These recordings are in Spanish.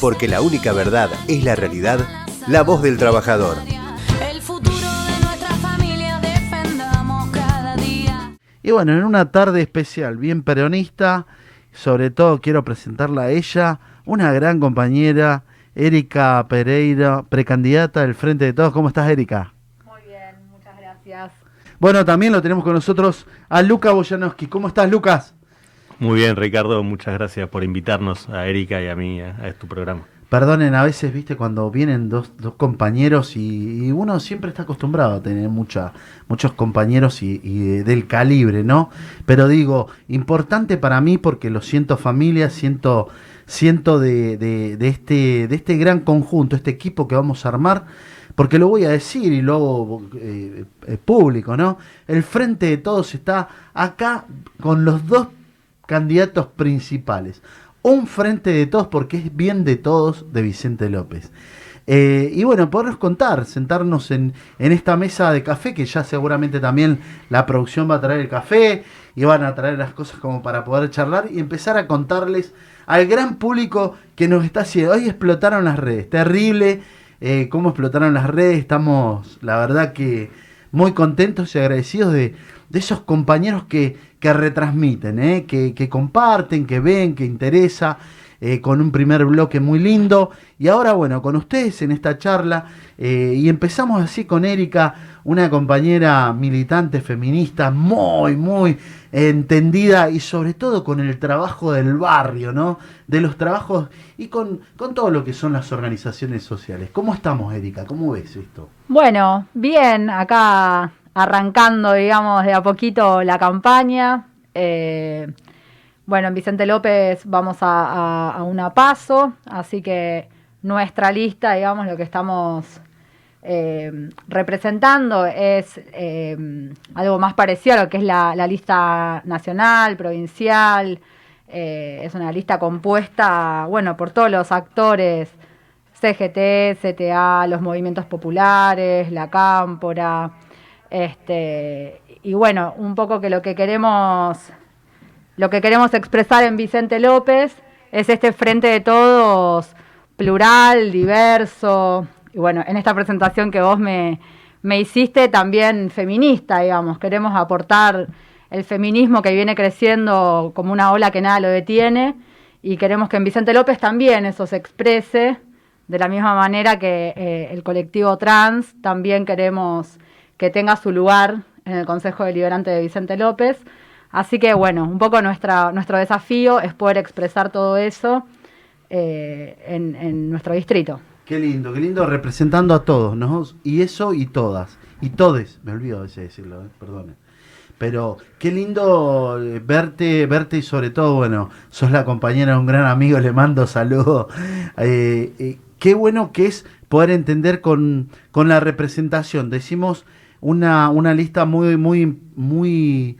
porque la única verdad es la realidad, la voz del trabajador. Y bueno, en una tarde especial, bien peronista, sobre todo quiero presentarla a ella, una gran compañera, Erika Pereira, precandidata del Frente de Todos. ¿Cómo estás, Erika? Muy bien, muchas gracias. Bueno, también lo tenemos con nosotros a Luca Boyanowski. ¿Cómo estás, Lucas? Muy bien, Ricardo, muchas gracias por invitarnos a Erika y a mí a, tu programa. Perdonen, a veces, viste, cuando vienen dos, dos compañeros y, uno siempre está acostumbrado a tener mucha, muchos compañeros y, y de- del calibre, ¿no? Pero digo, importante para mí porque lo siento familia, siento, siento de, de- de este, de este gran conjunto, este equipo que vamos a armar, porque lo voy a decir y luego eh, eh, público, ¿no? El Frente de Todos está acá con los dos candidatos principales. Un frente de todos porque es bien de todos de Vicente López. Eh, y bueno, podernos contar, sentarnos en, en esta mesa de café, que ya seguramente también la producción va a traer el café y van a traer las cosas como para poder charlar y empezar a contarles al gran público que nos está haciendo. Hoy explotaron las redes, terrible eh, cómo explotaron las redes, estamos la verdad que muy contentos y agradecidos de, de esos compañeros que, que retransmiten, ¿eh? que, que comparten, que ven, que interesa, eh, con un primer bloque muy lindo. Y ahora, bueno, con ustedes en esta charla, eh, y empezamos así con Erika, una compañera militante feminista muy, muy entendida y sobre todo con el trabajo del barrio, ¿no? De los trabajos y con, con todo lo que son las organizaciones sociales. ¿Cómo estamos, Erika? ¿Cómo ves esto? Bueno, bien, acá arrancando, digamos, de a poquito la campaña. Eh, bueno, en Vicente López vamos a, a- a paso, así que nuestra lista, digamos, lo que estamos eh, representando es eh, algo más parecido a lo que es la, lista nacional, provincial. Es una lista compuesta, bueno, por todos los actores CGT, CTA, los movimientos populares, la Cámpora, este, y bueno, un poco que lo que queremos, lo que queremos expresar en Vicente López es este frente de todos plural, diverso, y bueno, en esta presentación que vos me, hiciste también feminista, digamos, queremos aportar el feminismo que viene creciendo como una ola que nada lo detiene, y queremos que en Vicente López también eso se exprese de la misma manera que eh, el colectivo trans también queremos que tenga su lugar en el Consejo Deliberante de Vicente López. Así que bueno, un poco nuestra, nuestro desafío es poder expresar todo eso eh, en, nuestro distrito. Qué lindo, qué lindo representando a todos, ¿no? Y eso y todas. Y todes, me olvido a veces decirlo, ¿eh? Pero qué lindo eh, verte, verte y sobre todo, bueno, sos la compañera de un gran amigo, le mando saludos. Eh, qué bueno que es poder entender con, con la representación. Decimos una, una lista muy, muy, muy,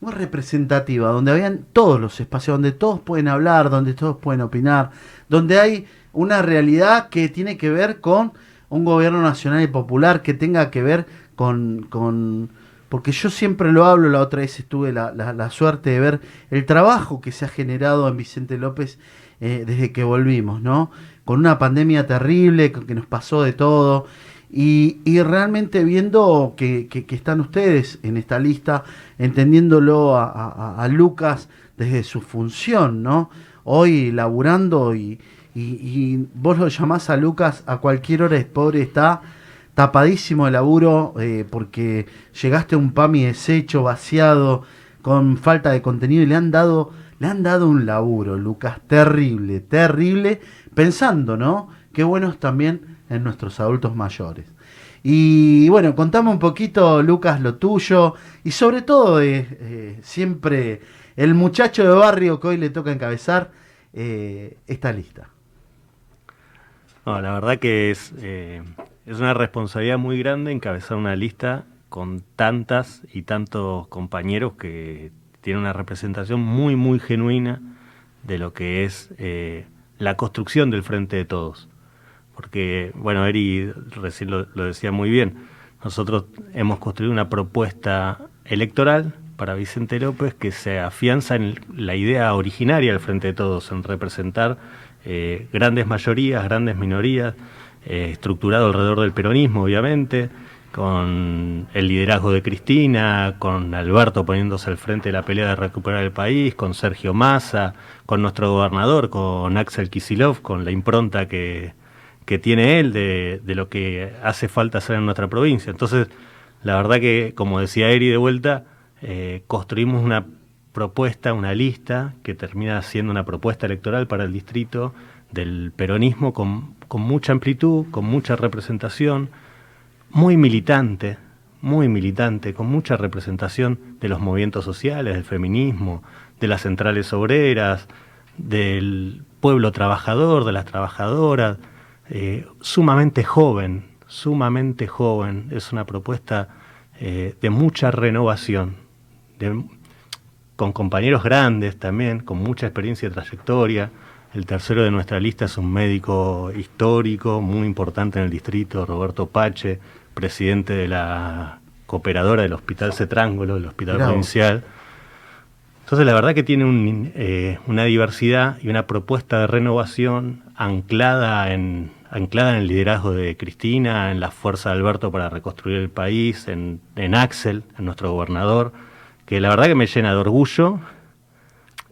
muy representativa, donde habían todos los espacios, donde todos pueden hablar, donde todos pueden opinar, donde hay una realidad que tiene que ver con un gobierno nacional y popular, que tenga que ver con... con porque yo siempre lo hablo, la otra vez estuve la, la- suerte de ver el trabajo que se ha generado en Vicente López eh, desde que volvimos, ¿no? Con una pandemia terrible, que nos pasó de todo, y, y realmente viendo que, que- están ustedes en esta lista, entendiéndolo a, a- Lucas desde su función, ¿no? Hoy laburando y, y- vos lo llamás a Lucas a cualquier hora, es pobre, está tapadísimo de laburo eh, porque llegaste a un PAMI deshecho, vaciado, con falta de contenido y le han dado, le han dado un laburo, Lucas, terrible, terrible, pensando, ¿no? Qué buenos también en nuestros adultos mayores. Y bueno, contame un poquito, Lucas, lo tuyo y sobre todo eh, eh, siempre el muchacho de barrio que hoy le toca encabezar eh, esta lista. No, la verdad que es, es una responsabilidad muy grande encabezar una lista con tantas y tantos compañeros que tienen una representación muy, muy genuina de lo que es la construcción del Frente de Todos. Porque, bueno, Eri recién lo, decía muy bien, nosotros hemos construido una propuesta electoral para Vicente López que se afianza en la idea originaria del Frente de Todos, en representar eh, grandes mayorías, grandes minorías, eh, estructurado alrededor del peronismo, obviamente, con el liderazgo de Cristina, con Alberto poniéndose al frente de la pelea de recuperar el país, con Sergio Massa, con nuestro gobernador, con Axel Kisilov, con la impronta que, que tiene él de, de, lo que hace falta hacer en nuestra provincia. Entonces, la verdad que, como decía Eri de vuelta, eh, construimos una propuesta, una lista que termina siendo una propuesta electoral para el distrito del peronismo con, con mucha amplitud, con mucha representación, muy militante, muy militante, con mucha representación de los movimientos sociales, del feminismo, de las centrales obreras, del pueblo trabajador, de las trabajadoras, eh, sumamente joven, sumamente joven. Es una propuesta eh, de mucha renovación, de, con compañeros grandes también, con mucha experiencia y trayectoria. El tercero de nuestra lista es un médico histórico, muy importante en el distrito, Roberto Pache, presidente de la cooperadora del Hospital Cetrángulo, del Hospital. Provincial. Entonces la verdad que tiene un, eh, una diversidad y una propuesta de renovación anclada en, anclada en el liderazgo de Cristina, en la fuerza de Alberto para reconstruir el país, en, Axel, en nuestro gobernador, que la verdad que me llena de orgullo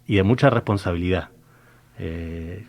y de mucha responsabilidad. Eh,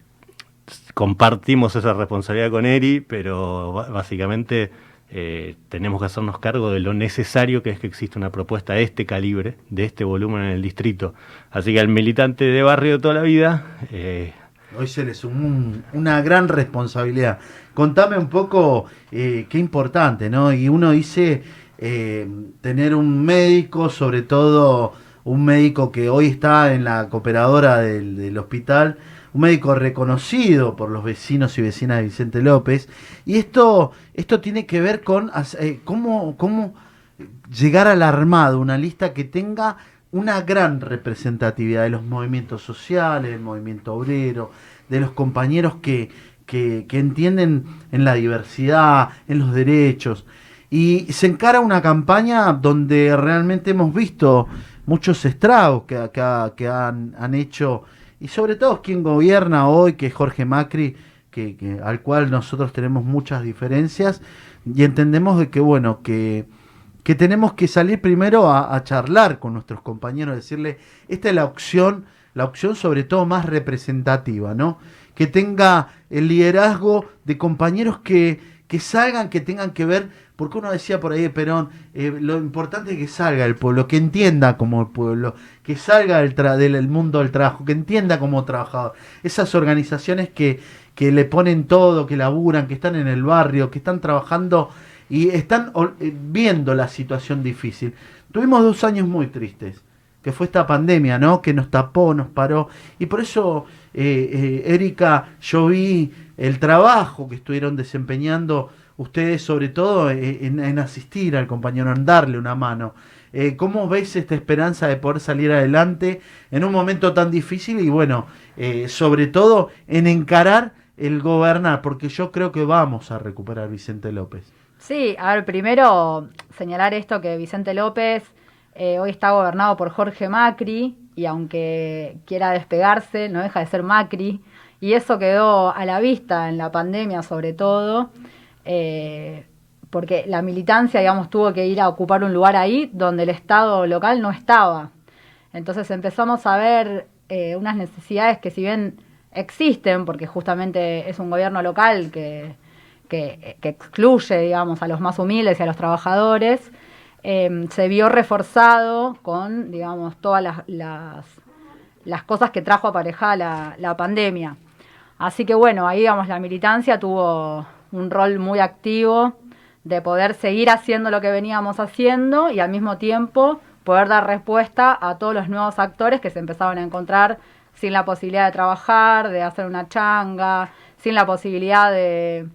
compartimos esa responsabilidad con Eri, pero básicamente eh, tenemos que hacernos cargo de lo necesario que es que exista una propuesta de este calibre, de este volumen en el distrito. Así que al militante de barrio de toda la vida... Eh, Hoy se le sumó un, una gran responsabilidad. Contame un poco eh, qué importante, ¿no? Y uno dice eh, tener un médico, sobre todo un médico que hoy está en la cooperadora del, del hospital, un médico reconocido por los vecinos y vecinas de Vicente López. Y esto, esto tiene que ver con eh, cómo, cómo llegar al armado, una lista que tenga una gran representatividad de los movimientos sociales, del movimiento obrero, de los compañeros que, que, entienden en la diversidad, en los derechos. Y se encara una campaña donde realmente hemos visto muchos estragos que, que, han, han hecho y sobre todo quien gobierna hoy, que es Jorge Macri, que, al cual nosotros tenemos muchas diferencias y entendemos de que, bueno, que, que tenemos que salir primero a, charlar con nuestros compañeros, decirle, esta es la opción, la opción sobre todo más representativa, ¿no? Que tenga el liderazgo de compañeros que, que salgan, que tengan que ver porque uno decía por ahí de Perón, eh, lo importante es que salga el pueblo, que entienda como el pueblo, que salga del, del mundo del trabajo, que entienda como trabajador. Esas organizaciones que, que le ponen todo, que laburan, que están en el barrio, que están trabajando y están eh, viendo la situación difícil. Tuvimos dos años muy tristes, que fue esta pandemia, ¿no? Que nos tapó, nos paró. Y por eso, eh, eh, Erika, yo vi el trabajo que estuvieron desempeñando ustedes sobre todo en, en, asistir al compañero, en darle una mano. Eh, ¿Cómo ves esta esperanza de poder salir adelante en un momento tan difícil y bueno, eh, sobre todo en encarar el gobernar? Porque yo creo que vamos a recuperar Vicente López. Sí, a ver, primero señalar esto que Vicente López eh, hoy está gobernado por Jorge Macri y aunque quiera despegarse, no deja de ser Macri. Y eso quedó a la vista en la pandemia sobre todo eh, porque la militancia, digamos, tuvo que ir a ocupar un lugar ahí donde el Estado local no estaba. Entonces empezamos a ver eh, unas necesidades que si bien existen, porque justamente es un gobierno local que, que, que excluye, digamos, a los más humildes y a los trabajadores, eh, se vio reforzado con, digamos, todas las, las, las cosas que trajo aparejada la, la pandemia. Así que bueno, ahí, digamos, la militancia tuvo un rol muy activo de poder seguir haciendo lo que veníamos haciendo y al mismo tiempo poder dar respuesta a todos los nuevos actores que se empezaban a encontrar sin la posibilidad de trabajar, de hacer una changa, sin la posibilidad de,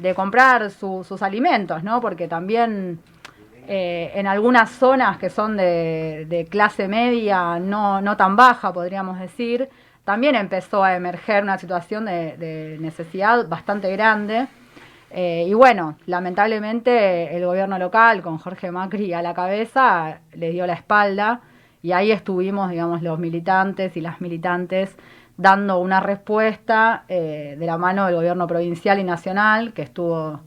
de comprar su, sus alimentos, ¿no? Porque también eh, en algunas zonas que son de, clase media, no, no tan baja, podríamos decir, también empezó a emerger una situación de, de necesidad bastante grande eh, y bueno, lamentablemente el gobierno local, con Jorge Macri a la cabeza, le dio la espalda y ahí estuvimos, digamos, los militantes y las militantes dando una respuesta eh, de la mano del gobierno provincial y nacional, que estuvo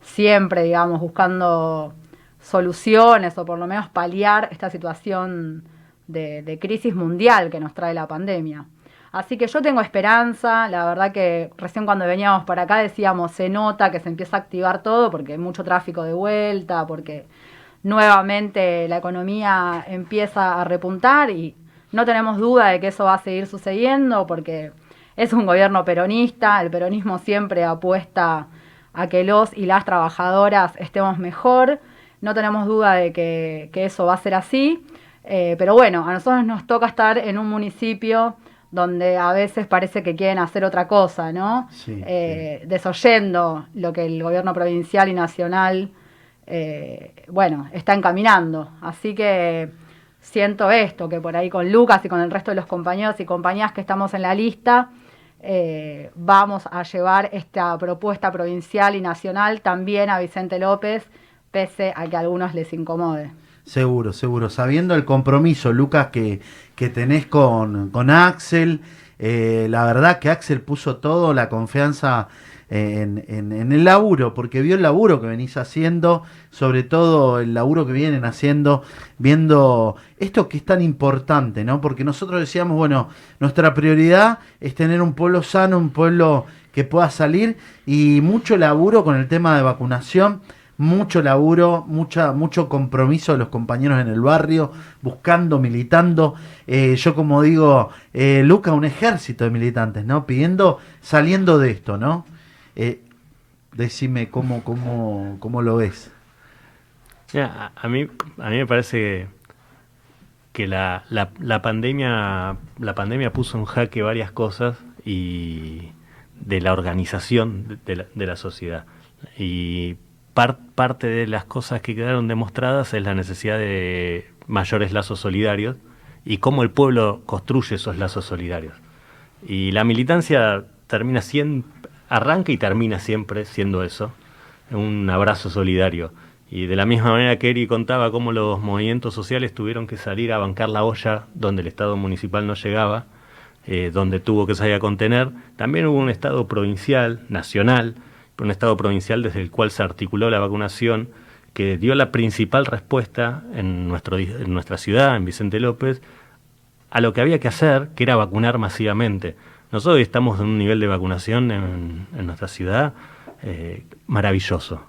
siempre, digamos, buscando soluciones o por lo menos paliar esta situación de, de crisis mundial que nos trae la pandemia. Así que yo tengo esperanza, la verdad que recién cuando veníamos para acá decíamos, se nota que se empieza a activar todo porque hay mucho tráfico de vuelta, porque nuevamente la economía empieza a repuntar y no tenemos duda de que eso va a seguir sucediendo porque es un gobierno peronista, el peronismo siempre apuesta a que los y las trabajadoras estemos mejor, no tenemos duda de que, eso va a ser así, eh, pero bueno, a nosotros nos toca estar en un municipio donde a veces parece que quieren hacer otra cosa, ¿no? Eh, desoyendo lo que el gobierno provincial y nacional, eh, bueno, está encaminando. Así que siento esto, que por ahí con Lucas y con el resto de los compañeros y compañías que estamos en la lista, eh, vamos a llevar esta propuesta provincial y nacional también a Vicente López, pese a que a algunos les incomode. Seguro, seguro. Sabiendo el compromiso, Lucas, que, que tenés con, con Axel, eh, la verdad que Axel puso todo la confianza en, el laburo, porque vio el laburo que venís haciendo, sobre todo el laburo que vienen haciendo, viendo esto que es tan importante, ¿no? Porque nosotros decíamos, bueno, nuestra prioridad es tener un pueblo sano, un pueblo que pueda salir, y mucho laburo con el tema de vacunación mucho laburo, mucha, mucho compromiso de los compañeros en el barrio, buscando, militando. Eh, yo como digo, eh, Luca, un ejército de militantes, ¿no? Pidiendo, saliendo de esto, ¿no? Eh, decime cómo, cómo, cómo lo ves. a, mí, a mí me parece que la, la, pandemia, la pandemia puso en jaque varias cosas y de la organización de la, la sociedad. Y parte de las cosas que quedaron demostradas es la necesidad de mayores lazos solidarios y cómo el pueblo construye esos lazos solidarios. Y la militancia termina siendo, arranca y termina siempre siendo eso, un abrazo solidario. Y de la misma manera que Eri contaba cómo los movimientos sociales tuvieron que salir a bancar la olla donde el Estado municipal no llegaba, eh, donde tuvo que salir a contener, también hubo un Estado provincial, nacional, un Estado provincial desde el cual se articuló la vacunación, que dio la principal respuesta en, nuestro, en nuestra ciudad, en Vicente López, a lo que había que hacer, que era vacunar masivamente. Nosotros estamos en un nivel de vacunación en, nuestra ciudad eh, maravilloso,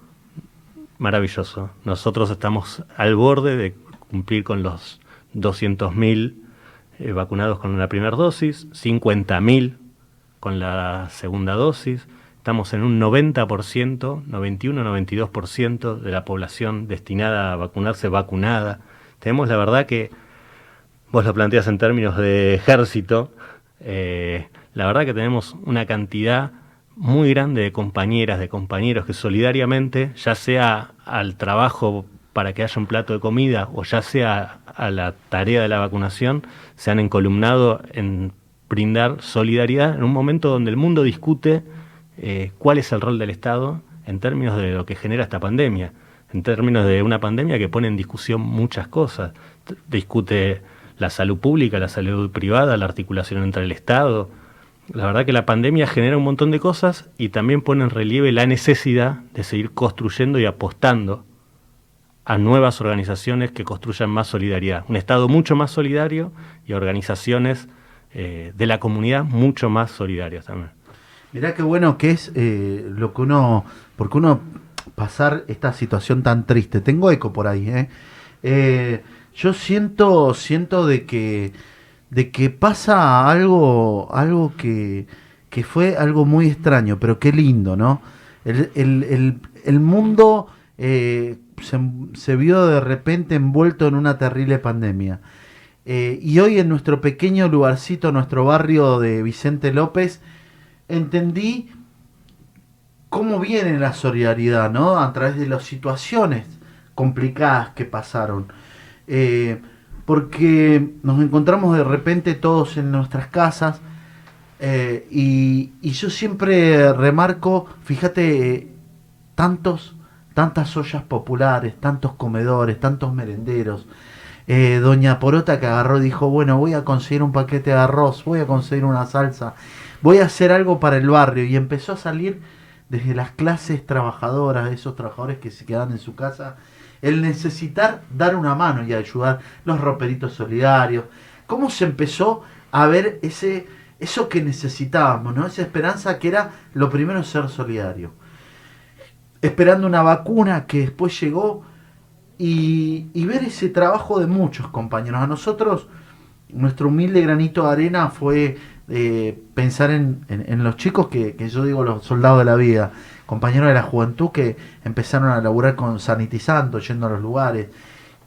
maravilloso. Nosotros estamos al borde de cumplir con los 200.000 eh, vacunados con la primera dosis, 50.000 con la segunda dosis. Estamos en un 90%, 91-92% de la población destinada a vacunarse vacunada. Tenemos la verdad que, vos lo planteas en términos de ejército, eh, la verdad que tenemos una cantidad muy grande de compañeras, de compañeros que solidariamente, ya sea al trabajo para que haya un plato de comida o ya sea a la tarea de la vacunación, se han encolumnado en brindar solidaridad en un momento donde el mundo discute eh, cuál es el rol del Estado en términos de lo que genera esta pandemia, en términos de una pandemia que pone en discusión muchas cosas. Discute la salud pública, la salud privada, la articulación entre el Estado. La verdad que la pandemia genera un montón de cosas y también pone en relieve la necesidad de seguir construyendo y apostando a nuevas organizaciones que construyan más solidaridad. Un Estado mucho más solidario y organizaciones eh, de la comunidad mucho más solidarias también. Mirá qué bueno que es eh, lo que uno, porque uno pasar esta situación tan triste. Tengo eco por ahí, ¿eh? yo siento, siento de que, de que pasa algo, algo que, que fue algo muy extraño, pero qué lindo, ¿no? El, el, el, mundo eh, se, se, vio de repente envuelto en una terrible pandemia. y hoy en nuestro pequeño lugarcito, nuestro barrio de Vicente López, entendí cómo viene la solidaridad, ¿no? A través de las situaciones complicadas que pasaron. Eh, porque nos encontramos de repente todos en nuestras casas eh, y, yo siempre remarco, fíjate, tantos, tantas ollas populares, tantos comedores, tantos merenderos. eh, doña Porota que agarró dijo, bueno, voy a conseguir un paquete de arroz, voy a conseguir una salsa, voy a hacer algo para el barrio. Y empezó a salir desde las clases trabajadoras, esos trabajadores que se quedan en su casa, el necesitar dar una mano y ayudar, los roperitos solidarios. ¿Cómo se empezó a ver ese, eso que necesitábamos, ¿no? esa esperanza que era lo primero ser solidario? Esperando una vacuna que después llegó y, ver ese trabajo de muchos compañeros. A nosotros, nuestro humilde granito de arena fue eh, pensar en, los chicos que, yo digo los soldados de la vida, compañeros de la juventud que empezaron a laburar con sanitizando, yendo a los lugares.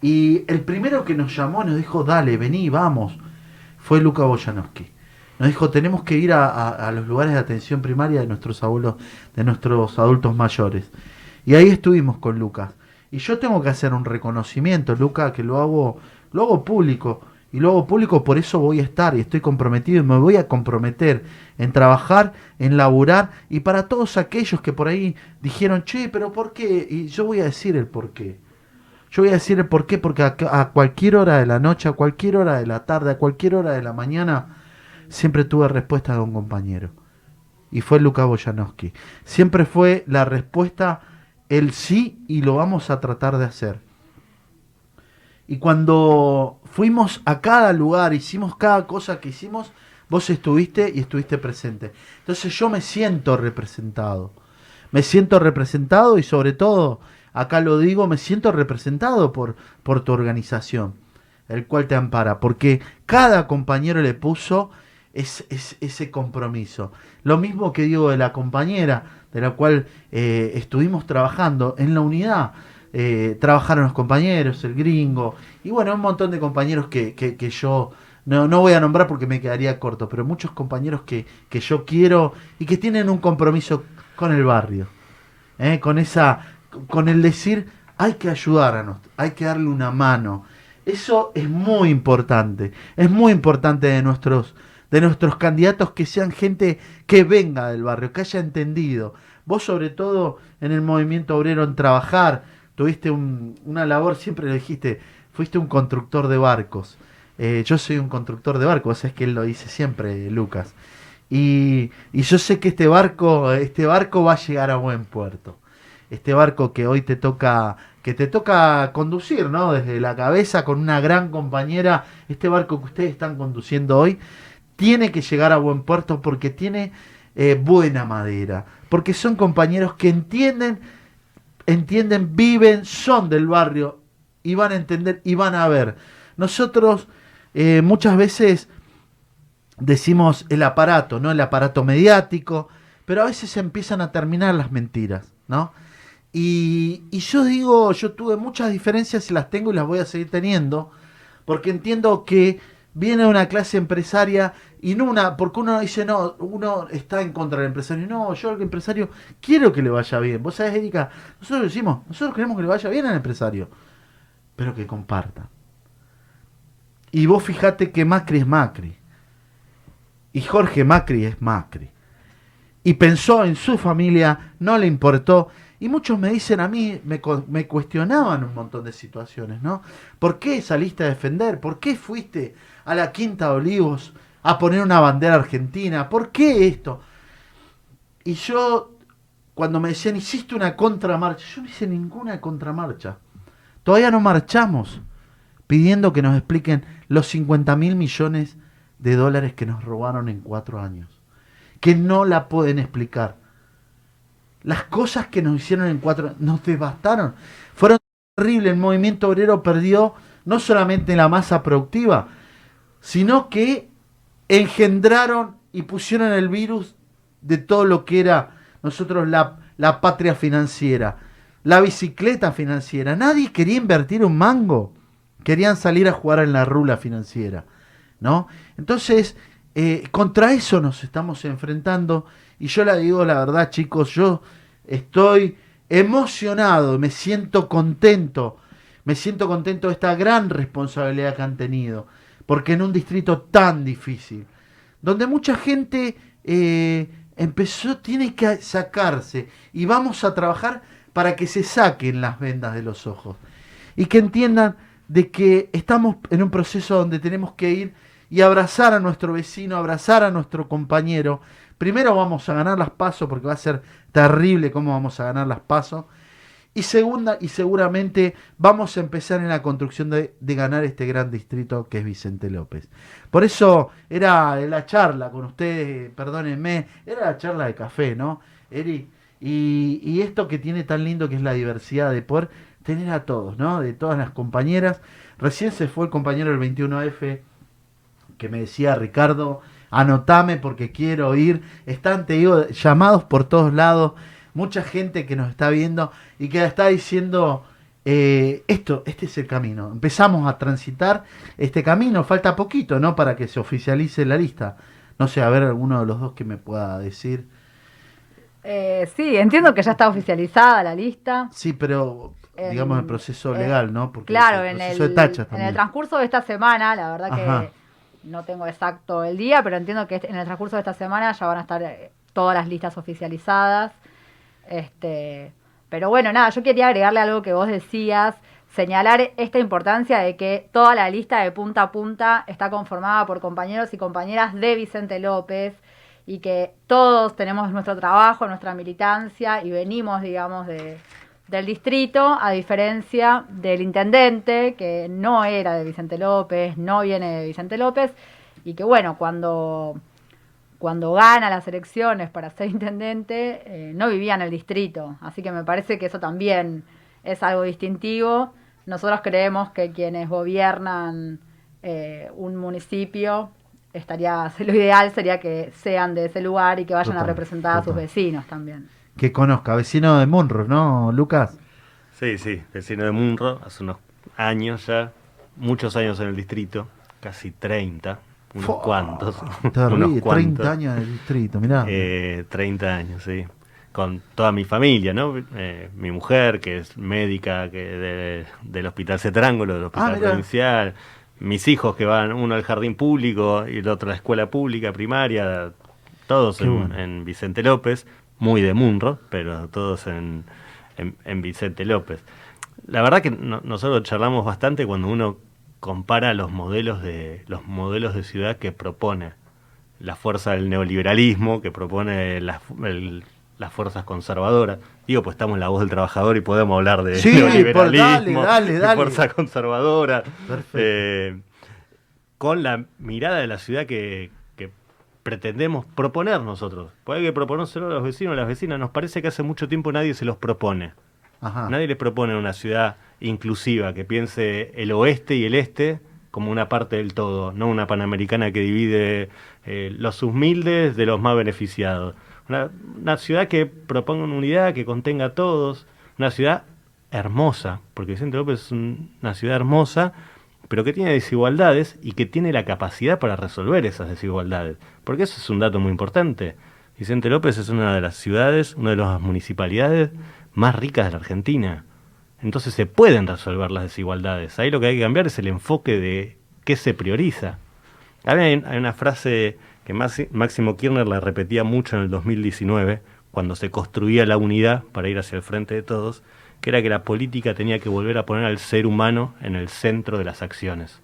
Y el primero que nos llamó nos dijo, dale, vení, vamos, fue Luca Boyanowski. Nos dijo, tenemos que ir a, a, los lugares de atención primaria de nuestros abuelos, de nuestros adultos mayores. Y ahí estuvimos con Lucas. Y yo tengo que hacer un reconocimiento, Luca, que lo hago, lo hago público. Y lo hago público, por eso voy a estar y estoy comprometido y me voy a comprometer en trabajar, en laburar. Y para todos aquellos que por ahí dijeron, che, pero ¿por qué? Y yo voy a decir el por qué. Yo voy a decir el por qué, porque a, a cualquier hora de la noche, a cualquier hora de la tarde, a cualquier hora de la mañana, siempre tuve respuesta de un compañero. Y fue Luca Boyanowski. Siempre fue la respuesta el sí y lo vamos a tratar de hacer. Y cuando fuimos a cada lugar, hicimos cada cosa que hicimos, vos estuviste y estuviste presente. Entonces yo me siento representado. Me siento representado y sobre todo, acá lo digo, me siento representado por, por tu organización, el cual te ampara, porque cada compañero le puso es, ese compromiso. Lo mismo que digo de la compañera, de la cual eh, estuvimos trabajando en la unidad. Eh, trabajaron los compañeros, el gringo, y bueno, un montón de compañeros que, que, yo no, no, voy a nombrar porque me quedaría corto, pero muchos compañeros que, que yo quiero y que tienen un compromiso con el barrio, ¿eh? con esa, con el decir hay que ayudar a nosotros, hay que darle una mano. Eso es muy importante, es muy importante de nuestros de nuestros candidatos que sean gente que venga del barrio, que haya entendido. Vos sobre todo en el movimiento obrero en trabajar, tuviste una labor, siempre le dijiste, fuiste un constructor de barcos. Eh, yo soy un constructor de barcos, es que él lo dice siempre, Lucas. Y, y, yo sé que este barco, este barco va a llegar a buen puerto. Este barco que hoy te toca, que te toca conducir, ¿no? Desde la cabeza con una gran compañera, este barco que ustedes están conduciendo hoy, tiene que llegar a buen puerto porque tiene eh, buena madera, porque son compañeros que entienden, entienden, viven, son del barrio y van a entender y van a ver. Nosotros eh, muchas veces decimos el aparato, ¿no? El aparato mediático, pero a veces empiezan a terminar las mentiras, ¿no? Y, y yo digo, yo tuve muchas diferencias y las tengo y las voy a seguir teniendo, porque entiendo que viene una clase empresaria y no una, porque uno dice, no, uno está en contra del empresario. No, yo al empresario quiero que le vaya bien. Vos sabés, Erika, nosotros decimos, nosotros queremos que le vaya bien al empresario, pero que comparta. Y vos fijate que Macri es Macri. Y Jorge Macri es Macri. Y pensó en su familia, no le importó. Y muchos me dicen a mí, me, me cuestionaban un montón de situaciones, ¿no? ¿Por qué saliste a defender? ¿Por qué fuiste a la Quinta de Olivos a poner una bandera argentina. ¿Por qué esto? Y yo, cuando me decían, hiciste una contramarcha, yo no hice ninguna contramarcha. Todavía no marchamos pidiendo que nos expliquen los 50 mil millones de dólares que nos robaron en cuatro años. Que no la pueden explicar. Las cosas que nos hicieron en cuatro nos devastaron. Fueron terribles. El movimiento obrero perdió no solamente la masa productiva, sino que engendraron y pusieron el virus de todo lo que era nosotros la, la patria financiera, la bicicleta financiera. Nadie quería invertir un mango, querían salir a jugar en la rula financiera, ¿no? Entonces, eh, contra eso nos estamos enfrentando y yo le digo la verdad, chicos, yo estoy emocionado, me siento contento, me siento contento de esta gran responsabilidad que han tenido porque en un distrito tan difícil, donde mucha gente eh, empezó, tiene que sacarse y vamos a trabajar para que se saquen las vendas de los ojos y que entiendan de que estamos en un proceso donde tenemos que ir y abrazar a nuestro vecino, abrazar a nuestro compañero. Primero vamos a ganar las pasos porque va a ser terrible cómo vamos a ganar las pasos. Y segunda, y seguramente vamos a empezar en la construcción de, ganar este gran distrito que es Vicente López. Por eso era la charla con ustedes, perdónenme, era la charla de café, ¿no? Eri, y, y esto que tiene tan lindo que es la diversidad de poder tener a todos, ¿no? De todas las compañeras. Recién se fue el compañero del 21F que me decía Ricardo, anotame porque quiero ir. Están, te digo, llamados por todos lados. Mucha gente que nos está viendo y que está diciendo, eh, esto, este es el camino. Empezamos a transitar este camino. Falta poquito, ¿no? Para que se oficialice la lista. No sé, a ver alguno de los dos que me pueda decir. Eh, sí, entiendo que ya está oficializada la lista. Sí, pero digamos el proceso legal, ¿no? Porque claro, el en, el, en el transcurso de esta semana, la verdad que no tengo exacto el día, pero entiendo que en el transcurso de esta semana ya van a estar eh, todas las listas oficializadas. Este, pero bueno, nada, yo quería agregarle algo que vos decías, señalar esta importancia de que toda la lista de punta a punta está conformada por compañeros y compañeras de Vicente López y que todos tenemos nuestro trabajo, nuestra militancia y venimos, digamos, de, del distrito, a diferencia del intendente, que no era de Vicente López, no viene de Vicente López, y que bueno, cuando, cuando gana las elecciones para ser intendente, eh, no vivía en el distrito. Así que me parece que eso también es algo distintivo. Nosotros creemos que quienes gobiernan eh, un municipio estaría, lo ideal sería que sean de ese lugar y que vayan a representar a sus vecinos también que conozca, vecino de Munro, ¿no, Lucas? Sí, sí, vecino de Munro, hace unos años ya, muchos años en el distrito, casi 30, unos cuantos. unos 30 años en el distrito, mirá. Eh, 30 años, sí. Con toda mi familia, ¿no? Eh, mi mujer, que es médica que del Hospital Cetrángulo, del Hospital ah, Provincial. Mis hijos que van, uno al jardín público y el otro a la escuela pública primaria, todos en Vicente López muy de Munro, pero todos en, en, Vicente López. La verdad que nosotros charlamos bastante cuando uno compara los modelos de los modelos de ciudad que propone la fuerza del neoliberalismo, que propone las, las fuerzas conservadoras. Digo, pues estamos en la voz del trabajador y podemos hablar de neoliberalismo, de fuerza conservadora, eh, con la mirada de la ciudad que, pretendemos proponer nosotros. Porque hay que proponérselo a los vecinos, a las vecinas. Nos parece que hace mucho tiempo nadie se los propone. Nadie les propone una ciudad inclusiva que piense el oeste y el este como una parte del todo, no una panamericana que divide eh, los humildes de los más beneficiados. Una, una, ciudad que proponga una unidad, que contenga a todos, una ciudad hermosa, porque Vicente López es una ciudad hermosa, pero que tiene desigualdades y que tiene la capacidad para resolver esas desigualdades. Porque eso es un dato muy importante. Vicente López es una de las ciudades, una de las municipalidades más ricas de la Argentina. Entonces se pueden resolver las desigualdades. Ahí lo que hay que cambiar es el enfoque de qué se prioriza. Hay, una frase que Máximo Kirchner la repetía mucho en el 2019, cuando se construía la unidad para ir hacia el frente de todos, que era que la política tenía que volver a poner al ser humano en el centro de las acciones.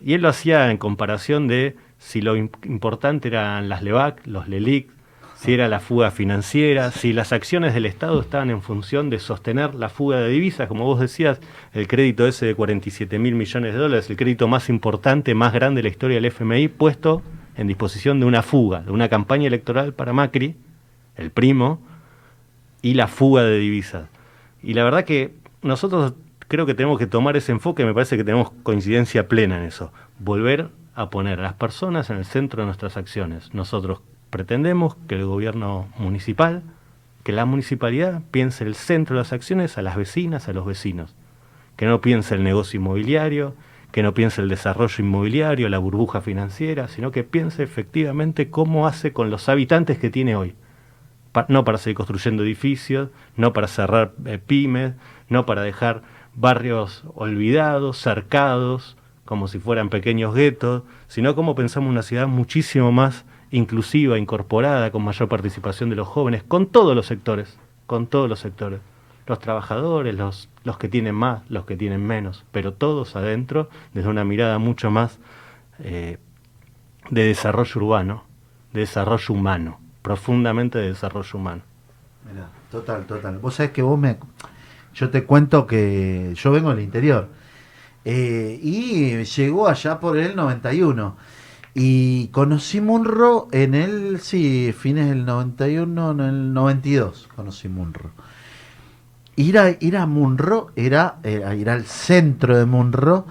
Y él lo hacía en comparación de si lo importante eran las LEVAC, los LELIC, si era la fuga financiera, si las acciones del Estado estaban en función de sostener la fuga de divisas, como vos decías, el crédito ese de 47 mil millones de dólares, el crédito más importante, más grande de la historia del FMI, puesto en disposición de una fuga, de una campaña electoral para Macri, el primo, y la fuga de divisas. Y la verdad que nosotros creo que tenemos que tomar ese enfoque, me parece que tenemos coincidencia plena en eso, volver a poner a las personas en el centro de nuestras acciones. Nosotros pretendemos que el gobierno municipal, que la municipalidad piense el centro de las acciones a las vecinas, a los vecinos, que no piense el negocio inmobiliario, que no piense el desarrollo inmobiliario, la burbuja financiera, sino que piense efectivamente cómo hace con los habitantes que tiene hoy no para seguir construyendo edificios, no para cerrar eh, pymes, no para dejar barrios olvidados, cercados, como si fueran pequeños guetos, sino como pensamos una ciudad muchísimo más inclusiva, incorporada, con mayor participación de los jóvenes, con todos los sectores, con todos los sectores. los trabajadores, los, los que tienen más, los que tienen menos, pero todos adentro desde una mirada mucho más eh, de desarrollo urbano, de desarrollo humano, profundamente de desarrollo humano. total, total. Vos sabés que vos me... Yo te cuento que yo vengo del interior eh, y llegó allá por el 91 y conocí Munro en el, sí, fines del 91, en el 92 conocí Munro. Ir a, ir a Munro era, era ir al centro de Munro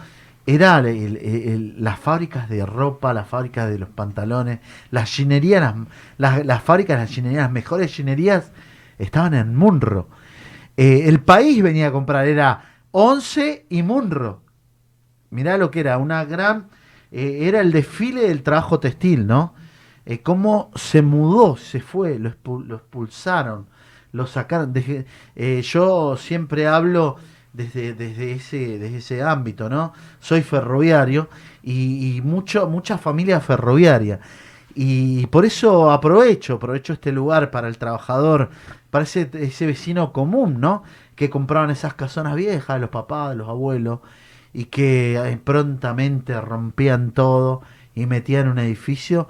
era las fábricas de ropa, las fábricas de los pantalones, las ginerías, las, las, fábricas, las ginerías, las mejores ginerías estaban en Munro. Eh, el país venía a comprar, era 11 y Munro. Mirá lo que era, una gran... Eh, era el desfile del trabajo textil, ¿no? Eh, cómo se mudó, se fue, lo, expulsaron, lo sacaron. yo siempre hablo desde, desde, ese, desde ese ámbito, ¿no? Soy ferroviario y, mucho, mucha familia ferroviaria. Y por eso aprovecho, aprovecho este lugar para el trabajador, para ese, ese vecino común, ¿no? Que compraban esas casonas viejas, los papás, los abuelos, y que eh, prontamente rompían todo y metían un edificio.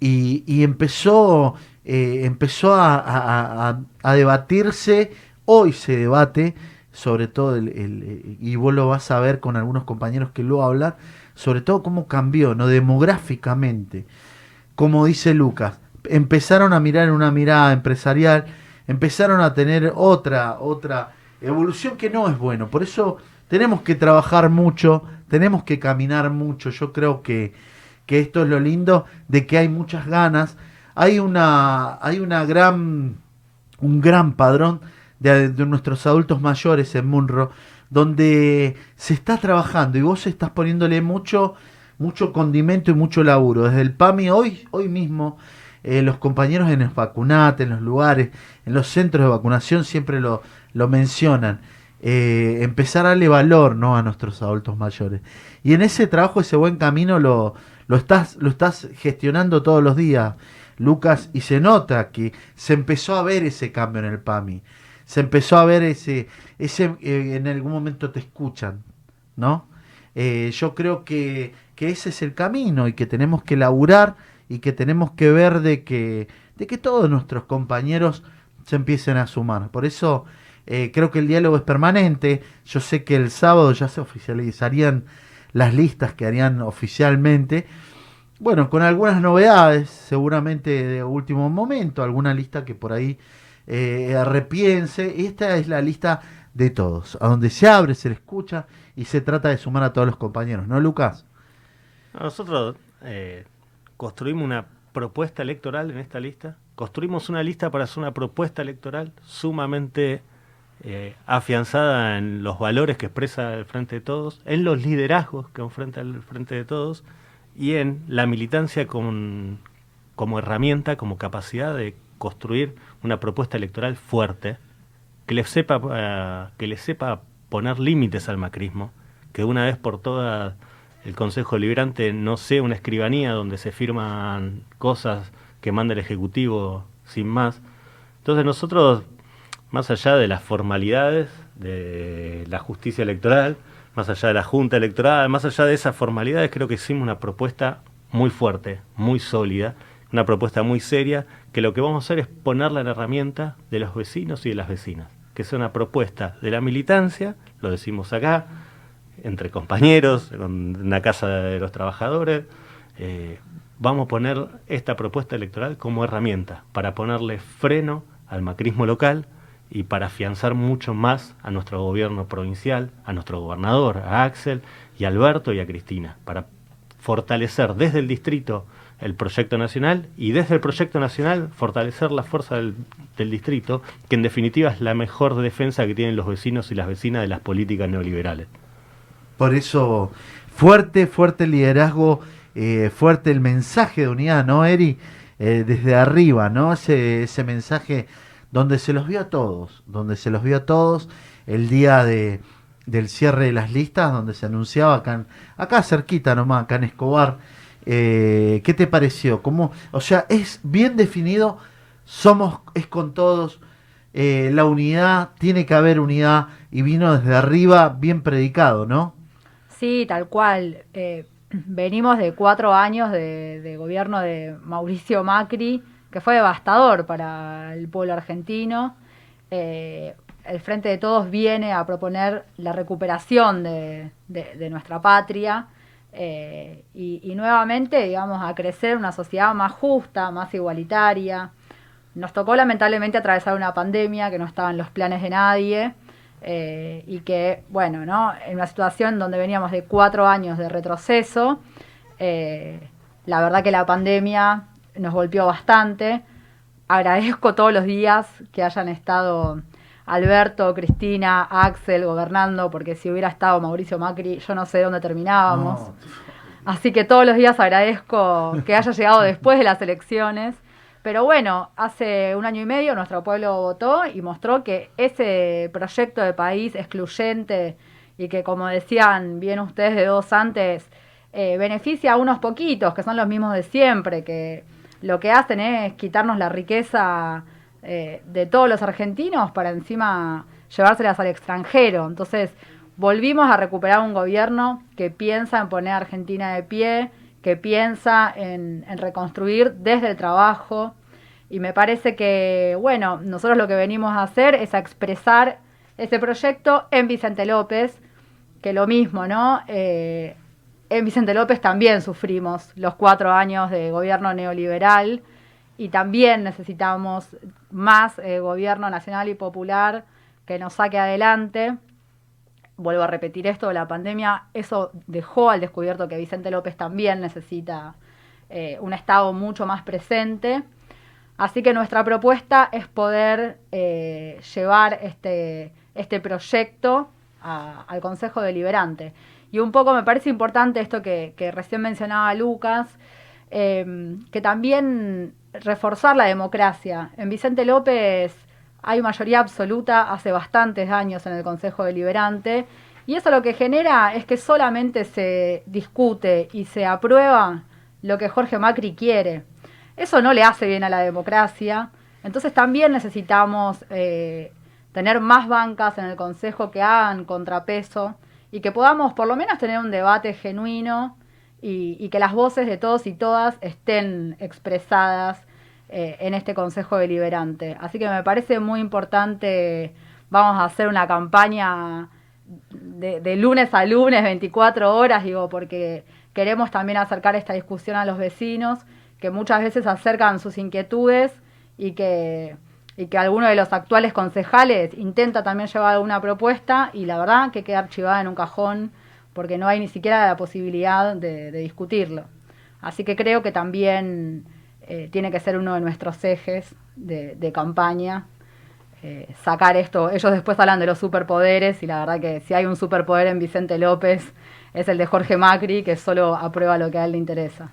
Y, empezó, eh, empezó a, a debatirse, hoy se debate, sobre todo, el, y vos lo vas a ver con algunos compañeros que luego hablan, sobre todo cómo cambió, ¿no? Demográficamente, como dice Lucas, empezaron a mirar en una mirada empresarial, empezaron a tener otra, otra evolución que no es bueno. Por eso tenemos que trabajar mucho, tenemos que caminar mucho. Yo creo que, que esto es lo lindo de que hay muchas ganas. Hay una, hay una gran, un gran padrón de, nuestros adultos mayores en Munro, donde se está trabajando y vos estás poniéndole mucho, mucho condimento y mucho laburo. Desde el PAMI hoy, hoy mismo, eh, los compañeros en el vacunate, en los lugares, en los centros de vacunación siempre lo, lo mencionan. Eh, empezar a darle valor ¿no? a nuestros adultos mayores. Y en ese trabajo, ese buen camino lo, lo, estás, lo estás gestionando todos los días, Lucas, y se nota que se empezó a ver ese cambio en el PAMI se empezó a ver ese, ese eh, en algún momento te escuchan, ¿no? Eh, yo creo que, que, ese es el camino y que tenemos que laburar y que tenemos que ver de que, de que todos nuestros compañeros se empiecen a sumar. Por eso eh, creo que el diálogo es permanente. Yo sé que el sábado ya se oficializarían las listas que harían oficialmente. Bueno, con algunas novedades, seguramente de último momento, alguna lista que por ahí eh, repiense. Esta es la lista de todos, a donde se abre, se le escucha y se trata de sumar a todos los compañeros, ¿no, Lucas? Nosotros eh, construimos una propuesta electoral en esta lista, construimos una lista para hacer una propuesta electoral sumamente eh, afianzada en los valores que expresa el Frente de Todos, en los liderazgos que enfrenta el Frente de Todos y en la militancia con, como herramienta, como capacidad de construir una propuesta electoral fuerte, que le sepa, eh, que le sepa poner límites al macrismo, que una vez por todas el Consejo Liberante no sea una escribanía donde se firman cosas que manda el Ejecutivo sin más. Entonces nosotros, más allá de las formalidades de la justicia electoral, más allá de la Junta Electoral, más allá de esas formalidades, creo que hicimos una propuesta muy fuerte, muy sólida, una propuesta muy seria, que lo que vamos a hacer es ponerla en herramienta de los vecinos y de las vecinas, que es una propuesta de la militancia, lo decimos acá, entre compañeros, en la casa de los trabajadores, eh, vamos a poner esta propuesta electoral como herramienta para ponerle freno al macrismo local y para afianzar mucho más a nuestro gobierno provincial, a nuestro gobernador, a Axel y a Alberto y a Cristina, para fortalecer desde el distrito el proyecto nacional y desde el proyecto nacional fortalecer la fuerza del, distrito, que en definitiva es la mejor defensa que tienen los vecinos y las vecinas de las políticas neoliberales. Por eso, fuerte, fuerte liderazgo, eh, fuerte el mensaje de unidad, ¿no, Eri? Eh, desde arriba, ¿no? Ese, ese mensaje donde se los vio a todos, donde se los vio a todos el día de, del cierre de las listas, donde se anunciaba acá, acá cerquita nomás, acá en Escobar, eh, ¿Qué te pareció? ¿Cómo, o sea, es bien definido, somos, es con todos, eh, la unidad, tiene que haber unidad y vino desde arriba bien predicado, ¿no? Sí, tal cual. Eh, venimos de cuatro años de, gobierno de Mauricio Macri, que fue devastador para el pueblo argentino. El Frente de Todos viene a proponer la recuperación de, nuestra patria y, y, nuevamente, digamos, a crecer una sociedad más justa, más igualitaria, nos tocó lamentablemente atravesar una pandemia que no estaba en los planes de nadie eh, y que, bueno, ¿no? en una situación donde veníamos de cuatro años de retroceso, eh, la verdad que la pandemia nos golpeó bastante. Agradezco todos los días que hayan estado Alberto, Cristina, Axel gobernando, porque si hubiera estado Mauricio Macri, yo no sé dónde terminábamos. Así que todos los días agradezco que haya llegado después de las elecciones pero bueno, hace un año y medio nuestro pueblo votó y mostró que ese proyecto de país excluyente y que, como decían bien ustedes de dos antes, eh, beneficia a unos poquitos, que son los mismos de siempre, que lo que hacen es quitarnos la riqueza eh, de todos los argentinos para encima llevárselas al extranjero. Entonces, volvimos a recuperar un gobierno que piensa en poner a Argentina de pie, que piensa en, reconstruir desde el trabajo. Y me parece que, bueno, nosotros lo que venimos a hacer es a expresar ese proyecto en Vicente López, que lo mismo, ¿no? Eh, en Vicente López también sufrimos los cuatro años de gobierno neoliberal y también necesitamos más eh, gobierno nacional y popular que nos saque adelante vuelvo a repetir esto, la pandemia, eso dejó al descubierto que Vicente López también necesita eh, un Estado mucho más presente. Así que nuestra propuesta es poder eh, llevar este, este proyecto al Consejo Deliberante. Y un poco me parece importante esto que, recién mencionaba Lucas, que también reforzar la democracia. En Vicente López hay mayoría absoluta hace bastantes años en el Consejo Deliberante y eso lo que genera es que solamente se discute y se aprueba lo que Jorge Macri quiere. Eso no le hace bien a la democracia. Entonces también necesitamos eh, tener más bancas en el Consejo que hagan contrapeso y que podamos por lo menos tener un debate genuino y, que las voces de todos y todas estén expresadas eh, en este Consejo Deliberante. Así que me parece muy importante, vamos a hacer una campaña de, lunes a lunes, 24 horas, digo, porque queremos también acercar esta discusión a los vecinos, que muchas veces acercan sus inquietudes y que, y que alguno de los actuales concejales intenta también llevar alguna propuesta y la verdad que queda archivada en un cajón porque no hay ni siquiera la posibilidad de discutirlo. Así que creo que también eh, tiene que ser uno de nuestros ejes de, campaña. Eh, sacar esto, ellos después hablan de los superpoderes y la verdad que si hay un superpoder en Vicente López es el de Jorge Macri que solo aprueba lo que a él le interesa.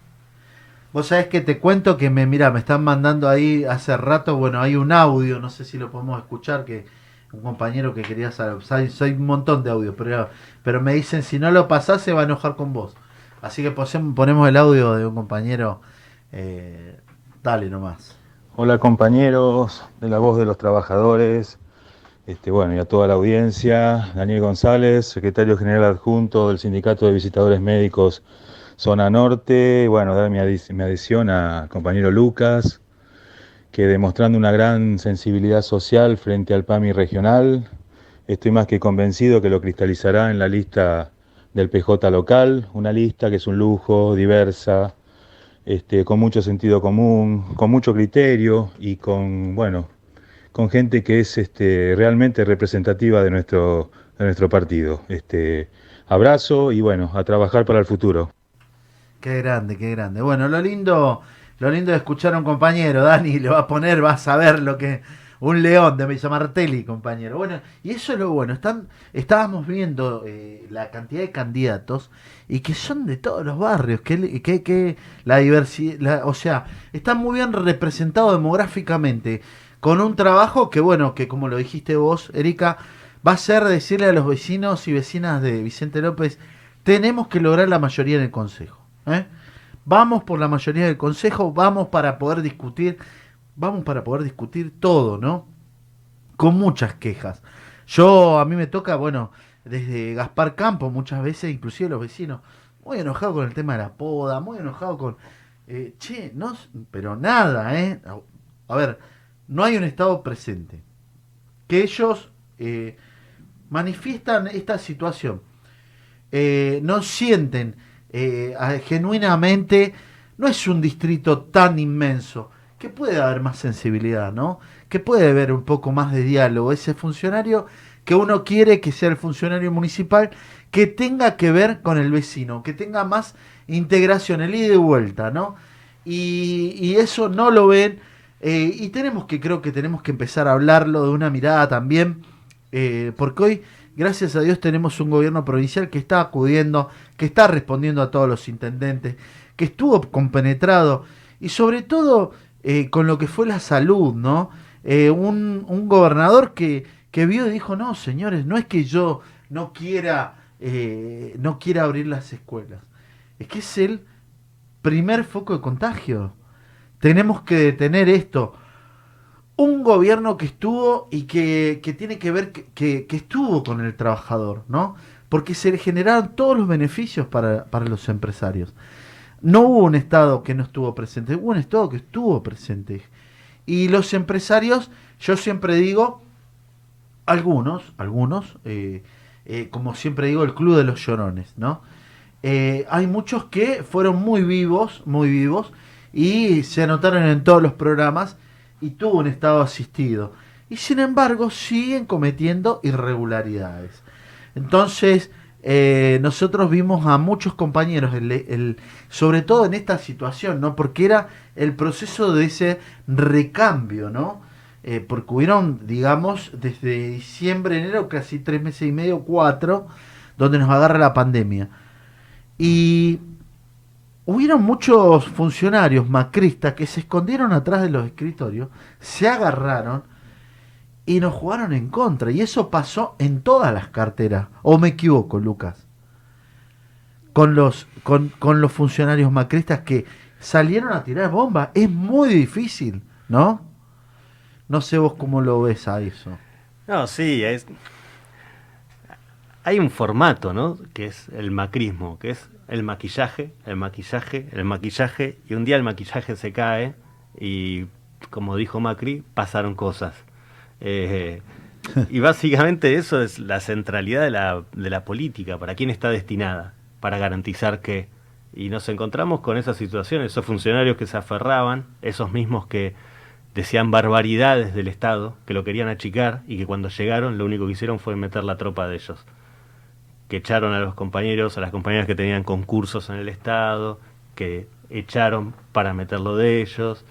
Vos sabés que te cuento que me, mira, me están mandando ahí hace rato, bueno, hay un audio, no sé si lo podemos escuchar, que un compañero que quería saber, soy un montón de audios, pero, pero me dicen si no lo pasás se va a enojar con vos. Así que ponemos el audio de un compañero eh, dale nomás. Hola compañeros de la voz de los trabajadores, este, bueno, y a toda la audiencia, Daniel González, secretario general adjunto del Sindicato de Visitadores Médicos Zona Norte, bueno, dar mi, adición al compañero Lucas, que demostrando una gran sensibilidad social frente al PAMI regional, estoy más que convencido que lo cristalizará en la lista del PJ local, una lista que es un lujo, diversa, este, con mucho sentido común, con mucho criterio y con, bueno, con gente que es este, realmente representativa de nuestro, de nuestro partido. Este, abrazo y bueno, a trabajar para el futuro. Qué grande, qué grande. Bueno, lo lindo, lo lindo de escuchar a un compañero, Dani, le va a poner, va a saber lo que, un león de Mesa Martelli, compañero. Bueno, y eso es lo bueno. Están, estábamos viendo eh, la cantidad de candidatos y que son de todos los barrios, que, que, que la diversidad, o sea, están muy bien representados demográficamente, con un trabajo que, bueno, que como lo dijiste vos, Erika, va a ser decirle a los vecinos y vecinas de Vicente López, tenemos que lograr la mayoría en el Consejo. ¿eh? Vamos por la mayoría del Consejo, vamos para poder discutir vamos para poder discutir todo, ¿no? con muchas quejas. Yo, a mí me toca, bueno, desde Gaspar Campo muchas veces, inclusive los vecinos, muy enojados con el tema de la poda, muy enojados con... Eh, che, no, pero nada, ¿eh? A ver, no hay un Estado presente. Que ellos eh, manifiestan esta situación. Eh, no sienten eh, genuinamente, no es un distrito tan inmenso, que puede haber más sensibilidad, ¿no? Que puede haber un poco más de diálogo. Ese funcionario que uno quiere que sea el funcionario municipal, que tenga que ver con el vecino, que tenga más integración, el ida y vuelta, ¿no? Y, y eso no lo ven eh, y tenemos que, creo que tenemos que empezar a hablarlo de una mirada también, eh, porque hoy, gracias a Dios, tenemos un gobierno provincial que está acudiendo, que está respondiendo a todos los intendentes, que estuvo compenetrado y sobre todo eh, con lo que fue la salud, ¿no? Un, un, gobernador que, que vio y dijo, no, señores, no es que yo no quiera, no quiera abrir las escuelas, es que es el primer foco de contagio. Tenemos que detener esto. Un gobierno que estuvo y que, tiene que ver que, estuvo con el trabajador, ¿no? Porque se generaron todos los beneficios para, los empresarios. No hubo un Estado que no estuvo presente, hubo un Estado que estuvo presente. Y los empresarios, yo siempre digo, algunos, algunos, eh, eh, como siempre digo, el club de los llorones, ¿no? Eh, hay muchos que fueron muy vivos, muy vivos, y se anotaron en todos los programas y tuvo un estado asistido. Y sin embargo siguen cometiendo irregularidades. Entonces, eh, nosotros vimos a muchos compañeros, el, sobre todo en esta situación, ¿no? Porque era el proceso de ese recambio, ¿no? Eh, porque hubieron, digamos, desde diciembre, enero, casi tres meses y medio, cuatro, donde nos agarra la pandemia. Y hubieron muchos funcionarios macristas que se escondieron atrás de los escritorios, se agarraron y nos jugaron en contra. Y eso pasó en todas las carteras. ¿O me equivoco, Lucas? Con los, con, con los funcionarios macristas que salieron a tirar bombas. Es muy difícil, ¿no? No sé vos cómo lo ves a eso. No, sí, es... Hay un formato, ¿no? Que es el macrismo, que es el maquillaje, el maquillaje, el maquillaje, y un día el maquillaje se cae y, como dijo Macri, pasaron cosas. Eh, y básicamente eso es la centralidad de la, de la política, para quién está destinada, para garantizar que... Y nos encontramos con esa situación, esos funcionarios que se aferraban, esos mismos que decían barbaridades del Estado, que lo querían achicar y que cuando llegaron lo único que hicieron fue meter la tropa de ellos que echaron a los compañeros, a las compañeras que tenían concursos en el Estado, que echaron para meterlo de ellos,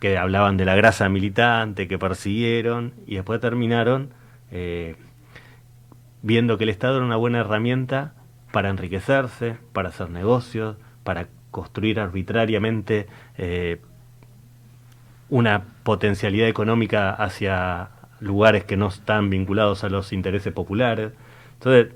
que hablaban de la grasa militante, que persiguieron y después terminaron eh, viendo que el Estado era una buena herramienta para enriquecerse, para hacer negocios, para construir arbitrariamente eh, una potencialidad económica hacia lugares que no están vinculados a los intereses populares. Entonces,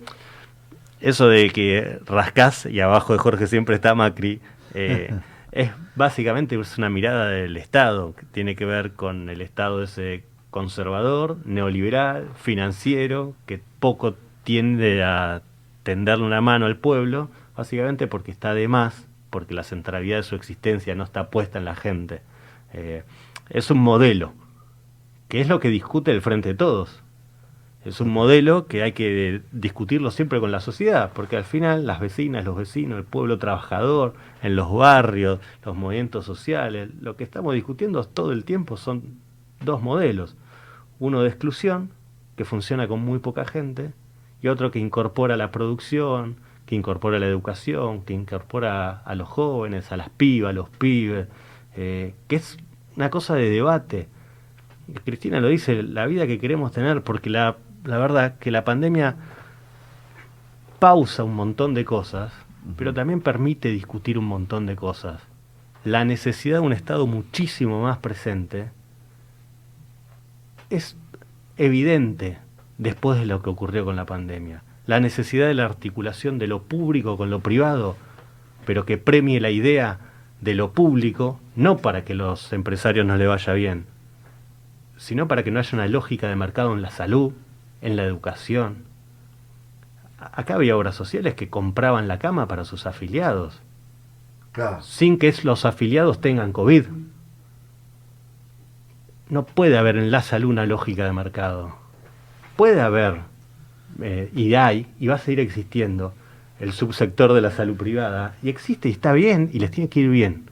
eso de que rascás y abajo de Jorge siempre está Macri, eh, es básicamente es una mirada del Estado, que tiene que ver con el Estado ese conservador, neoliberal, financiero, que poco tiende a tenderle una mano al pueblo, básicamente porque está de más, porque la centralidad de su existencia no está puesta en la gente. Eh, es un modelo, que es lo que discute el Frente de Todos. Es un modelo que hay que discutirlo siempre con la sociedad, porque al final las vecinas, los vecinos, el pueblo trabajador, en los barrios, los movimientos sociales, lo que estamos discutiendo todo el tiempo son dos modelos. Uno de exclusión, que funciona con muy poca gente, y otro que incorpora la producción, que incorpora la educación, que incorpora a los jóvenes, a las pibas, a los pibes, eh, que es una cosa de debate. Cristina lo dice, la vida que queremos tener, porque la la verdad que la pandemia pausa un montón de cosas, pero también permite discutir un montón de cosas. La necesidad de un Estado muchísimo más presente es evidente después de lo que ocurrió con la pandemia. La necesidad de la articulación de lo público con lo privado, pero que premie la idea de lo público, no para que los empresarios no le vaya bien, sino para que no haya una lógica de mercado en la salud, en la educación. Acá había obras sociales que compraban la cama para sus afiliados, sin que los afiliados tengan COVID. No puede haber en la salud una lógica de mercado. Puede haber, eh, y hay, y va a seguir existiendo, el subsector de la salud privada, y existe y está bien, y les tiene que ir bien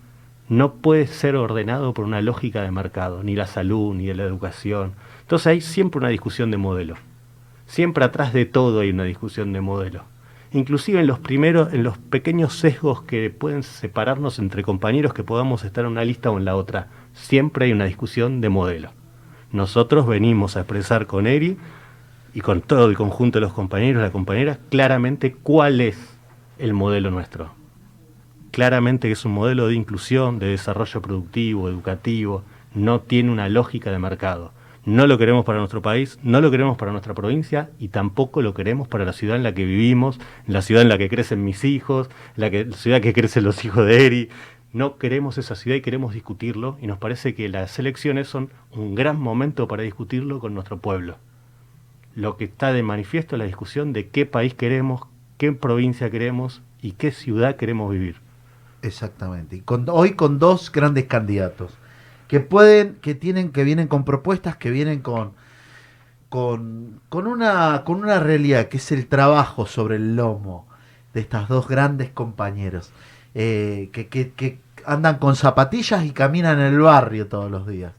no puede ser ordenado por una lógica de mercado, ni la salud, ni la educación. Entonces hay siempre una discusión de modelo. Siempre atrás de todo hay una discusión de modelo. Inclusive en los primeros, en los pequeños sesgos que pueden separarnos entre compañeros que podamos estar en una lista o en la otra, siempre hay una discusión de modelo. Nosotros venimos a expresar con Eri y con todo el conjunto de los compañeros y las compañeras claramente cuál es el modelo nuestro claramente que es un modelo de inclusión, de desarrollo productivo, educativo, no tiene una lógica de mercado. No lo queremos para nuestro país, no lo queremos para nuestra provincia y tampoco lo queremos para la ciudad en la que vivimos, la ciudad en la que crecen mis hijos, la, que, la ciudad que crecen los hijos de Eri. No queremos esa ciudad y queremos discutirlo y nos parece que las elecciones son un gran momento para discutirlo con nuestro pueblo. Lo que está de manifiesto es la discusión de qué país queremos, qué provincia queremos y qué ciudad queremos vivir. Exactamente. Y con, hoy con dos grandes candidatos que pueden, que tienen, que vienen con propuestas, que vienen con, con, con, una, con una realidad que es el trabajo sobre el lomo de estas dos grandes compañeros eh, que, que, andan con zapatillas y caminan en el barrio todos los días.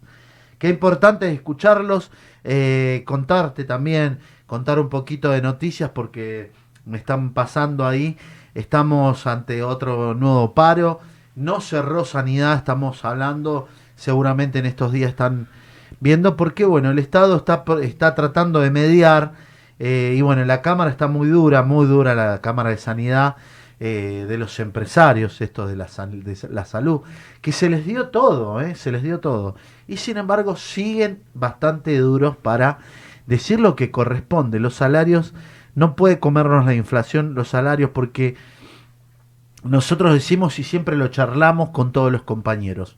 Qué importante es escucharlos, eh, contarte también, contar un poquito de noticias porque me están pasando ahí estamos ante otro nuevo paro, no cerró sanidad, estamos hablando, seguramente en estos días están viendo, porque bueno, el Estado está, está tratando de mediar, eh, y bueno, la Cámara está muy dura, muy dura la Cámara de Sanidad, eh, de los empresarios, esto de la, de la salud, que se les dio todo, eh, se les dio todo. Y sin embargo siguen bastante duros para decir lo que corresponde. Los salarios no puede comernos la inflación, los salarios, porque nosotros decimos y siempre lo charlamos con todos los compañeros.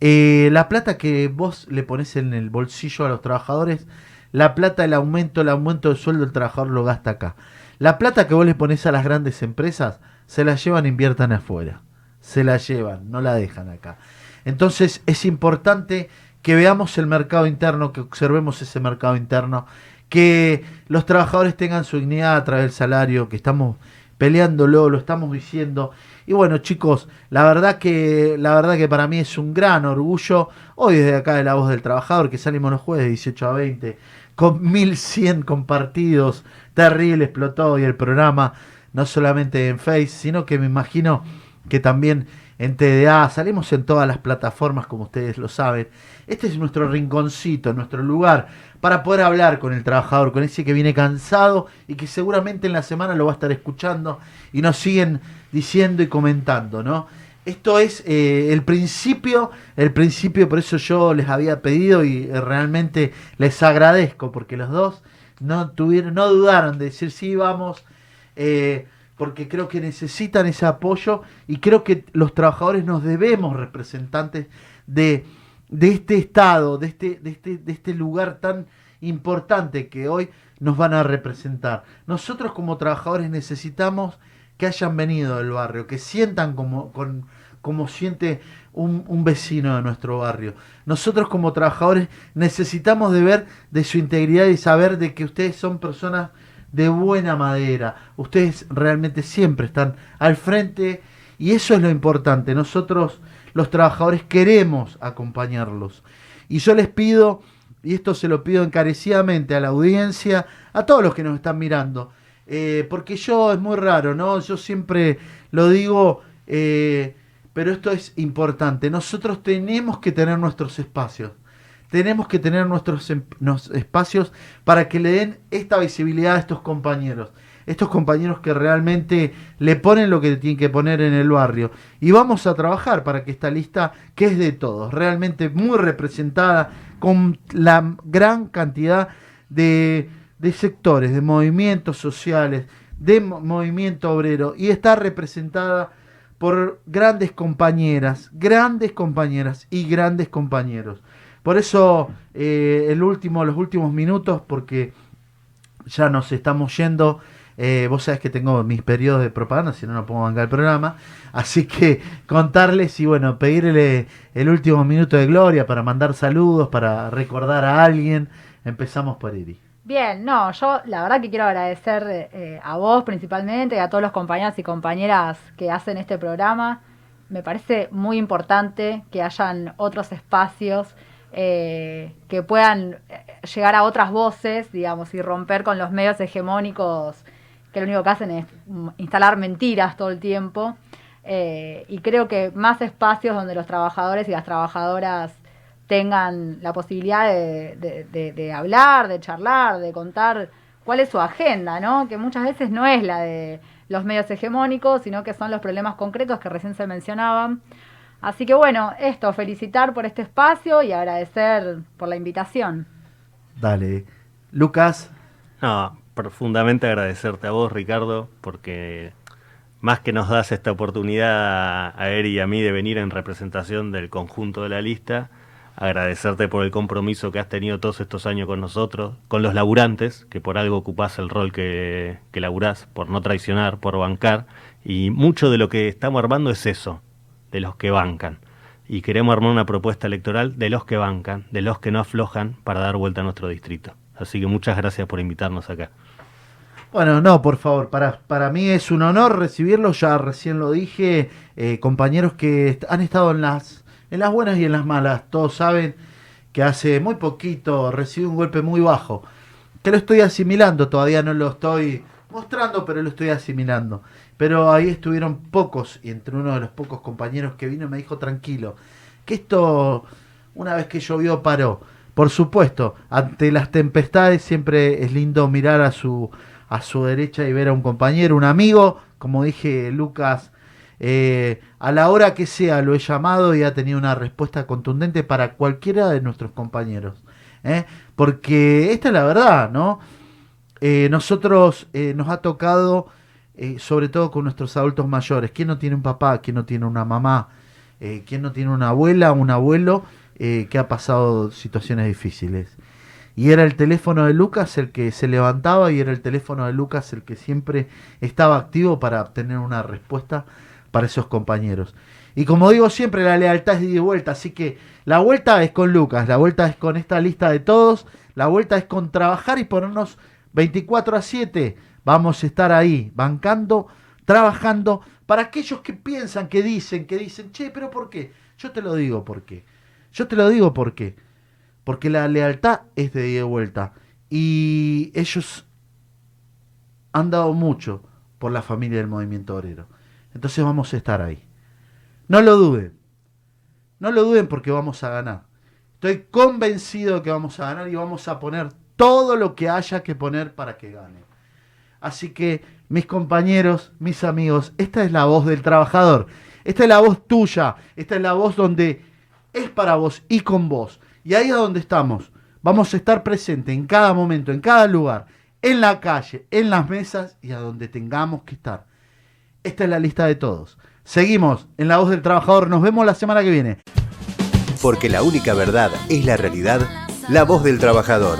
Eh, la plata que vos le pones en el bolsillo a los trabajadores, la plata del aumento, el aumento del sueldo del trabajador lo gasta acá. La plata que vos le pones a las grandes empresas, se la llevan e inviertan afuera. Se la llevan, no la dejan acá. Entonces es importante que veamos el mercado interno, que observemos ese mercado interno que los trabajadores tengan su dignidad a través del salario, que estamos peleándolo, lo estamos diciendo. Y bueno, chicos, la verdad que la verdad que para mí es un gran orgullo hoy desde acá de la voz del trabajador que salimos los jueves de 18 a 20 con 1100 compartidos, terrible explotó hoy el programa, no solamente en Face, sino que me imagino que también en TDA, salimos en todas las plataformas como ustedes lo saben. Este es nuestro rinconcito, nuestro lugar para poder hablar con el trabajador, con ese que viene cansado y que seguramente en la semana lo va a estar escuchando y nos siguen diciendo y comentando, ¿no? Esto es eh, el principio, el principio, por eso yo les había pedido y eh, realmente les agradezco porque los dos no tuvieron, no dudaron de decir sí, vamos. Eh, porque creo que necesitan ese apoyo y creo que los trabajadores nos debemos representantes de, de este Estado, de este, de, este, de este lugar tan importante que hoy nos van a representar. Nosotros como trabajadores necesitamos que hayan venido del barrio, que sientan como, con, como siente un, un, vecino de nuestro barrio. Nosotros como trabajadores necesitamos de ver de su integridad y saber de que ustedes son personas de buena madera. Ustedes realmente siempre están al frente y eso es lo importante. Nosotros los trabajadores queremos acompañarlos. Y yo les pido, y esto se lo pido encarecidamente a la audiencia, a todos los que nos están mirando, eh, porque yo es muy raro, ¿no? Yo siempre lo digo, eh, pero esto es importante. Nosotros tenemos que tener nuestros espacios tenemos que tener nuestros em, espacios para que le den esta visibilidad a estos compañeros. Estos compañeros que realmente le ponen lo que tienen que poner en el barrio. Y vamos a trabajar para que esta lista, que es de todos, realmente muy representada, con la gran cantidad de, de sectores, de movimientos sociales, de movimiento obrero, y está representada por grandes compañeras, grandes compañeras y grandes compañeros Por eso eh, el último, los últimos minutos, porque ya nos estamos yendo. Eh, vos sabés que tengo mis periodos de propaganda, si no, no pongo bancar el programa. Así que contarles y bueno, pedirle el último minuto de gloria para mandar saludos, para recordar a alguien. Empezamos por Iri. Bien, no, yo la verdad que quiero agradecer eh, a vos principalmente a todos los compañeros y compañeras que hacen este programa. Me parece muy importante que hayan otros espacios eh, que puedan llegar a otras voces, digamos, y romper con los medios hegemónicos que lo único que hacen es instalar mentiras todo el tiempo. Eh, y creo que más espacios donde los trabajadores y las trabajadoras tengan la posibilidad de, hablar, de charlar, de contar cuál es su agenda, ¿no? Que muchas veces no es la de los medios hegemónicos, sino que son los problemas concretos que recién se mencionaban. Así que bueno, esto, felicitar por este espacio y agradecer por la invitación. Dale. Lucas. No, profundamente agradecerte a vos, Ricardo, porque más que nos das esta oportunidad a Eri y a mí de venir en representación del conjunto de la lista, agradecerte por el compromiso que has tenido todos estos años con nosotros, con los laburantes, que por algo ocupás el rol que, que laburás, por no traicionar, por bancar, y mucho de lo que estamos armando es eso, de los que bancan. Y queremos armar una propuesta electoral de los que bancan, de los que no aflojan para dar vuelta a nuestro distrito. Así que muchas gracias por invitarnos acá. Bueno, no, por favor, para, para mí es un honor recibirlo, ya recién lo dije, eh, compañeros que han estado en las, en las buenas y en las malas, todos saben que hace muy poquito recibí un golpe muy bajo, que lo estoy asimilando, todavía no lo estoy mostrando, pero lo estoy asimilando. Pero ahí estuvieron pocos, y entre uno de los pocos compañeros que vino me dijo tranquilo, que esto, una vez que llovió, paró. Por supuesto, ante las tempestades siempre es lindo mirar a su a su derecha y ver a un compañero, un amigo, como dije Lucas, eh, a la hora que sea lo he llamado y ha tenido una respuesta contundente para cualquiera de nuestros compañeros. ¿eh? Porque esta es la verdad, ¿no? Eh, nosotros nos ha tocado, sobre todo con nuestros adultos mayores, ¿quién no tiene un papá? ¿Quién no tiene una mamá? ¿Quién no tiene una abuela, un abuelo que ha pasado situaciones difíciles? Y era el teléfono de Lucas el que se levantaba y era el teléfono de Lucas el que siempre estaba activo para obtener una respuesta para esos compañeros. Y como digo siempre, la lealtad es de vuelta, así que la vuelta es con Lucas, la vuelta es con esta lista de todos, la vuelta es con trabajar y ponernos 24 a 7. Vamos a estar ahí, bancando, trabajando, para aquellos que piensan, que dicen, que dicen, che, pero ¿por qué? Yo te lo digo por qué. Yo te lo digo por qué porque la lealtad es de ida y vuelta. Y ellos han dado mucho por la familia del movimiento obrero. Entonces vamos a estar ahí. No lo duden. No lo duden porque vamos a ganar. Estoy convencido de que vamos a ganar y vamos a poner todo lo que haya que poner para que gane. Así que, mis compañeros, mis amigos, esta es la voz del trabajador. Esta es la voz tuya. Esta es la voz donde es para vos y con vos. Y ahí es donde estamos. Vamos a estar presentes en cada momento, en cada lugar, en la calle, en las mesas y a donde tengamos que estar. Esta es la lista de todos. Seguimos en La Voz del Trabajador. Nos vemos la semana que viene. Porque la única verdad es la realidad. La Voz del Trabajador.